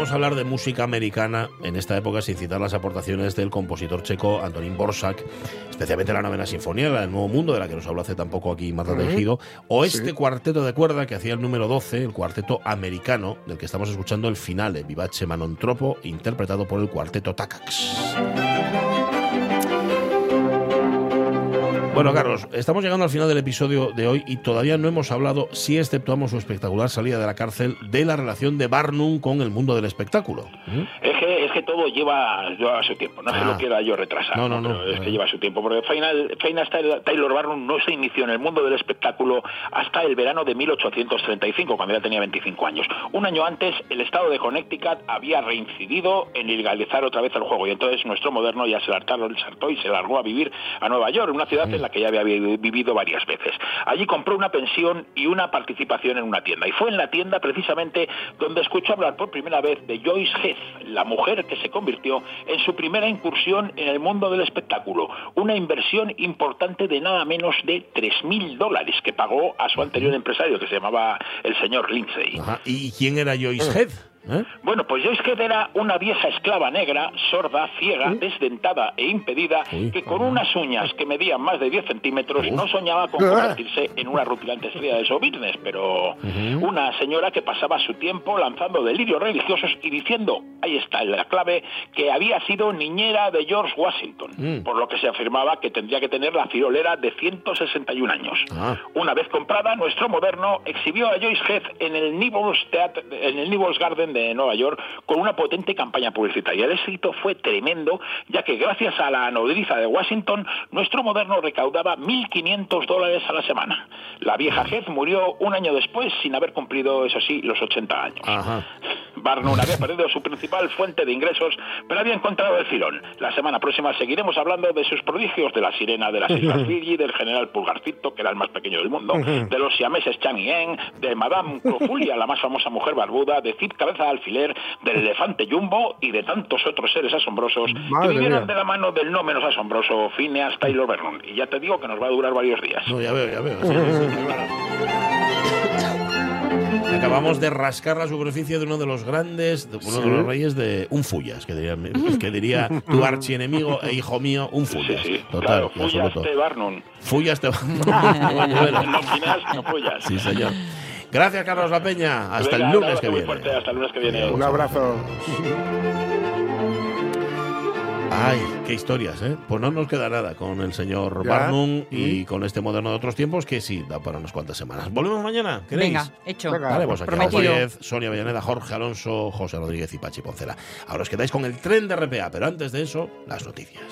vamos a hablar de música americana en esta época sin citar las aportaciones del compositor checo Antonín Borsak, especialmente la novena sinfonía, la del Nuevo Mundo, de la que nos habló hace tampoco aquí Marta Tejido, o este Sí. cuarteto de cuerda que hacía el número 12, el cuarteto americano, del que estamos escuchando el finale, Vivace Manontropo, interpretado por el cuarteto Takacs. Bueno, Carlos, estamos llegando al final del episodio de hoy y todavía no hemos hablado, si exceptuamos su espectacular salida de la cárcel, de la relación de Barnum con el mundo del espectáculo. ¿Mm? Es que, es que todo lleva, lleva su tiempo, no se Ah. lo quiera yo retrasar, No, no, no. pero es que lleva su tiempo, porque Final, Final Taylor- Barnum no se inició en el mundo del espectáculo hasta el verano de 1835, cuando ya tenía 25 años. Un año antes, el estado de Connecticut había reincidido en ilegalizar otra vez el juego, y entonces nuestro moderno ya se y se largó a vivir a Nueva York, una ciudad en la que ya había vi- vivido varias veces. Allí compró una pensión y una participación en una tienda, y fue en la tienda precisamente donde escuchó hablar por primera vez de Joyce Heath, la mujer que se convirtió en su primera incursión en el mundo del espectáculo. Una inversión importante de nada menos de 3.000 dólares que pagó a su anterior empresario, que se llamaba el señor Lindsay. Ajá. ¿Y quién era Joyce Head? ¿Eh? Bueno, pues Joyce Head era una vieja esclava negra, sorda, ciega, desdentada e impedida, que con unas uñas que medían más de 10 centímetros no soñaba con convertirse en una rutilante estrella de show business, pero una señora que pasaba su tiempo lanzando delirios religiosos y diciendo, ahí está la clave, que había sido niñera de George Washington, por lo que se afirmaba que tendría que tener la cirolera de 161 años. Ah. Una vez comprada, nuestro moderno exhibió a Joyce Head en el Nibbles, en el Nibbles Garden de Nueva York con una potente campaña publicitaria. El éxito fue tremendo, ya que gracias a la nodriza de Washington, nuestro moderno recaudaba 1.500 dólares a la semana. La vieja Head murió un año después sin haber cumplido, eso sí, los 80 años. Ajá. Barnum había perdido su principal fuente de ingresos, pero había encontrado el filón. La semana próxima seguiremos hablando de sus prodigios, de la sirena de las Islas Fiji, del general Pulgarcito, que era el más pequeño del mundo, de los siameses Chang y En, de Madame Clofulia, la más famosa mujer barbuda, de Cid Cabeza de Alfiler, del elefante Jumbo y de tantos otros seres asombrosos Madre que vivieron mía. de la mano del no menos asombroso Phineas Taylor Vernon. Y ya te digo que nos va a durar varios días. No, ya veo, ya veo. sí, sí, sí, claro. Acabamos de rascar la superficie de uno de los grandes, de uno de los reyes de un Fullas, que diría, que diría tu archienemigo e hijo mío, un Fullas. Sí, sí, Total, claro, Fullas absoluto. de Barnum. Fullas te No Phineas, no Fullas. Sí, señor. Gracias, Carlos La Peña. Hasta Venga, el un lunes que viene. fuerte, hasta el lunes que viene. Un abrazo. Ay, qué historias, ¿eh? Pues no nos queda nada con el señor Ya. Barnum y con este moderno de otros tiempos que sí, da para unas cuantas semanas. ¿Volvemos mañana? ¿Queréis? Venga, hecho. Venga. Vale, pues aquí Prometido. Sonia Villaneda, Jorge Alonso, José Rodríguez y Pachi Poncela. Ahora os quedáis con el tren de RPA, pero antes de eso, las noticias.